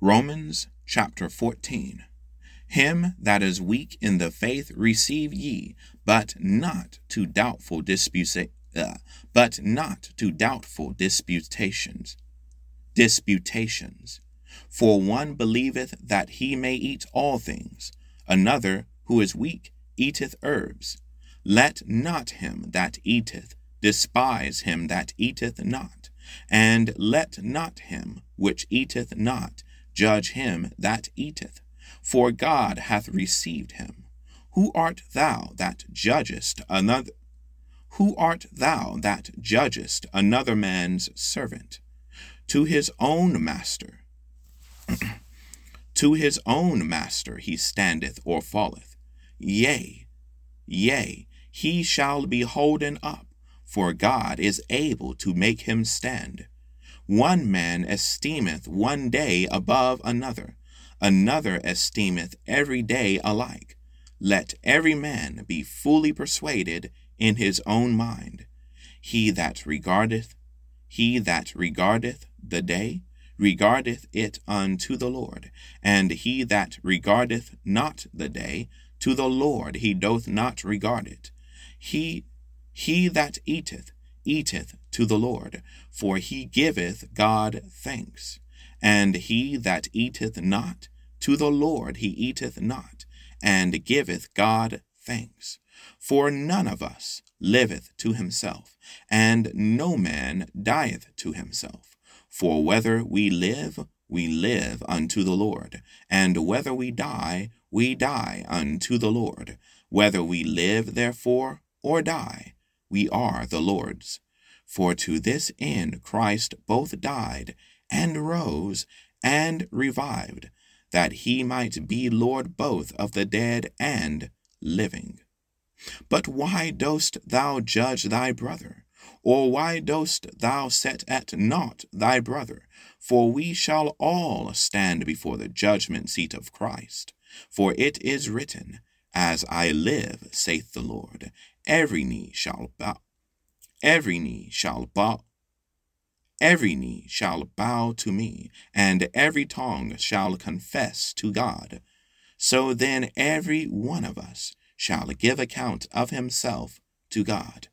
Romans chapter 14. Him that is weak in the faith receive ye, but not to doubtful uh, but not to doubtful disputations. Disputations. For one believeth that he may eat all things, another, who is weak, eateth herbs. Let not him that eateth despise him that eateth not, and let not him which eateth not judge him that eateth, for God hath received him. Who art thou that judgest another? Who art thou that judgest another man's servant? To his own master. to his own master he standeth or falleth. Yea, yea, he shall be holden up, for God is able to make him stand. One man esteemeth one day above another, another esteemeth every day alike. Let every man be fully persuaded in his own mind. He that regardeth, he that regardeth the day, regardeth it unto the Lord, and he that regardeth not the day, to the Lord he doth not regard it. He he that eateth, eateth to the Lord, for he giveth God thanks. And he that eateth not, to the Lord he eateth not, and giveth God thanks. For none of us liveth to himself, and no man dieth to himself. For whether we live, we live unto the Lord, and whether we die, we die unto the Lord. Whether we live, therefore, or die, we are the Lord's. For to this end Christ both died and rose and revived, that he might be Lord both of the dead and living. But why dost thou judge thy brother? Or why dost thou set at naught thy brother? For we shall all stand before the judgment seat of Christ. For it is written, As I live, saith the Lord, every knee shall bow. Every knee shall bow. Every knee shall bow to me and every tongue shall confess to God. So then every one of us shall give account of himself to God.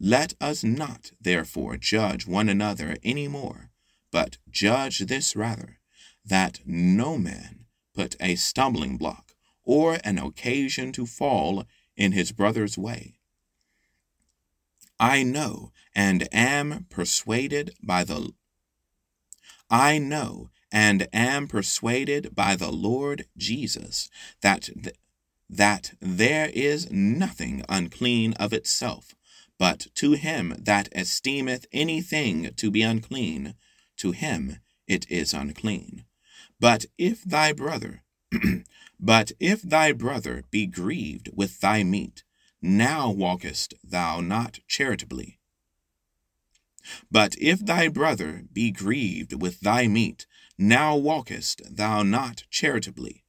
Let us not therefore judge one another any more but judge this rather that no man put a stumbling block or an occasion to fall in his brother's way I know and am persuaded by the I know and am persuaded by the Lord Jesus that th- that there is nothing unclean of itself, but to him that esteemeth anything to be unclean, to him it is unclean. But if thy brother but if thy brother be grieved with thy meat, now walkest thou not charitably. But if thy brother be grieved with thy meat, now walkest thou not charitably.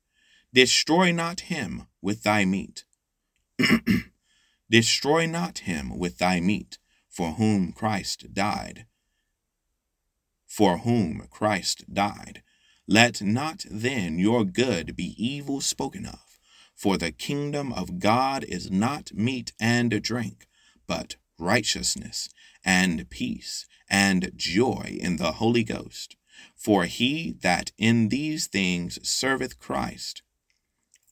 Destroy not him with thy meat. Destroy not him with thy meat, for whom Christ died. For whom Christ died. Let not then your good be evil spoken of. For the kingdom of God is not meat and drink, but righteousness and peace and joy in the Holy Ghost. For he that in these things serveth Christ,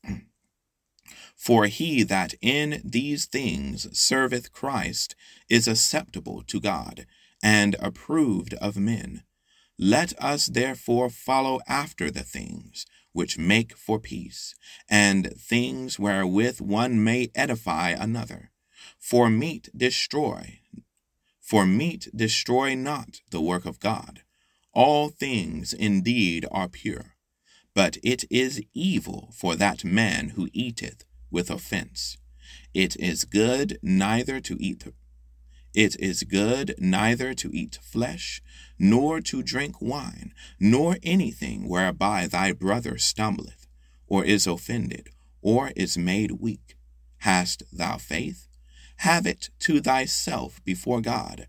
for he that in these things serveth Christ is acceptable to God and approved of men. Let us therefore follow after the things which make for peace, and things wherewith one may edify another. For meat destroy, for meat destroy not the work of God. All things indeed are pure, but it is evil for that man who eateth with offense. It is good neither to eat it is good neither to eat flesh, nor to drink wine, nor anything whereby thy brother stumbleth, or is offended, or is made weak. Hast thou faith? Have it to thyself before God.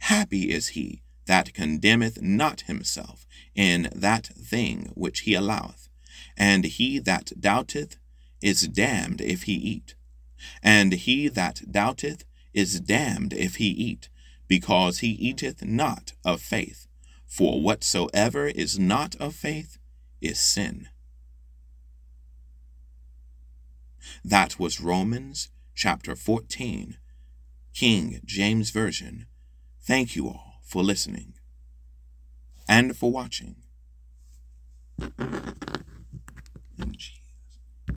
Happy is he that condemneth not himself in that thing which he alloweth. And he that doubteth is damned if he eat. And he that doubteth is damned if he eat, because he eateth not of faith. For whatsoever is not of faith is sin. That was Romans chapter 14, King James Version. Thank you all for listening and for watching. In